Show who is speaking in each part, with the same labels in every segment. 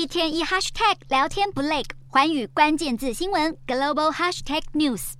Speaker 1: 一天一 hashtag 聊天不累，环宇关键字新闻 global hashtag news。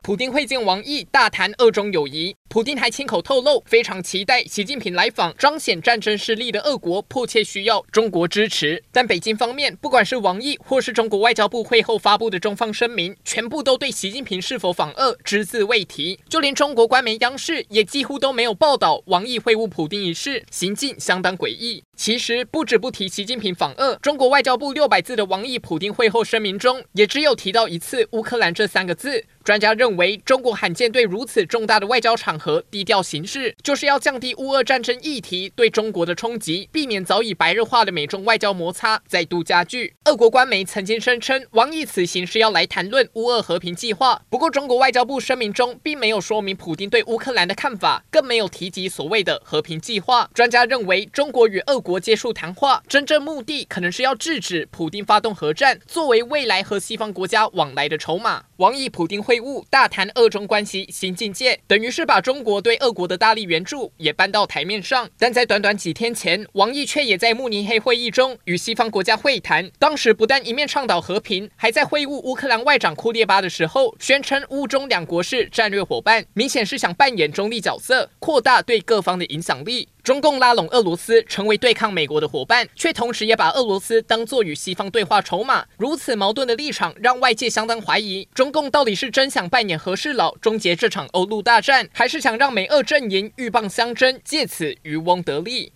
Speaker 2: 普丁会见王毅，大谈二中友谊。普丁还亲口透露，非常期待习近平来访，彰显战争实力的俄国迫切需要中国支持。但北京方面，不管是王毅或是中国外交部会后发布的中方声明，全部都对习近平是否访俄只字未提。就连中国官媒央视也几乎都没有报道王毅会晤普丁一事，行径相当诡异。其实不止不提习近平访俄，中国外交部六百字的王毅普丁会后声明中，也只有提到一次乌克兰这三个字。专家认为，中国罕见对如此重大的外交场和低调行事，就是要降低乌俄战争议题对中国的冲击，避免早已白热化的美中外交摩擦再度加剧。俄国官媒曾经声称，王毅此行是要来谈论乌俄和平计划。不过，中国外交部声明中并没有说明普丁对乌克兰的看法，更没有提及所谓的和平计划。专家认为，中国与俄国结束谈话，真正目的可能是要制止普丁发动核战，作为未来和西方国家往来的筹码。王毅普丁会晤，大谈俄中关系新境界，等于是把中中国对俄国的大力援助也搬到台面上。但在短短几天前，王毅却也在慕尼黑会议中与西方国家会谈，当时不但一面倡导和平，还在会晤乌克兰外长库列巴的时候，宣称乌中两国是战略伙伴，明显是想扮演中立角色，扩大对各方的影响力。中共拉拢俄罗斯成为对抗美国的伙伴，却同时也把俄罗斯当作与西方对话筹码。如此矛盾的立场，让外界相当怀疑，中共到底是真想扮演和事佬，终结这场欧陆大战，还是想让美俄阵营鹬蚌相争，借此渔翁得利？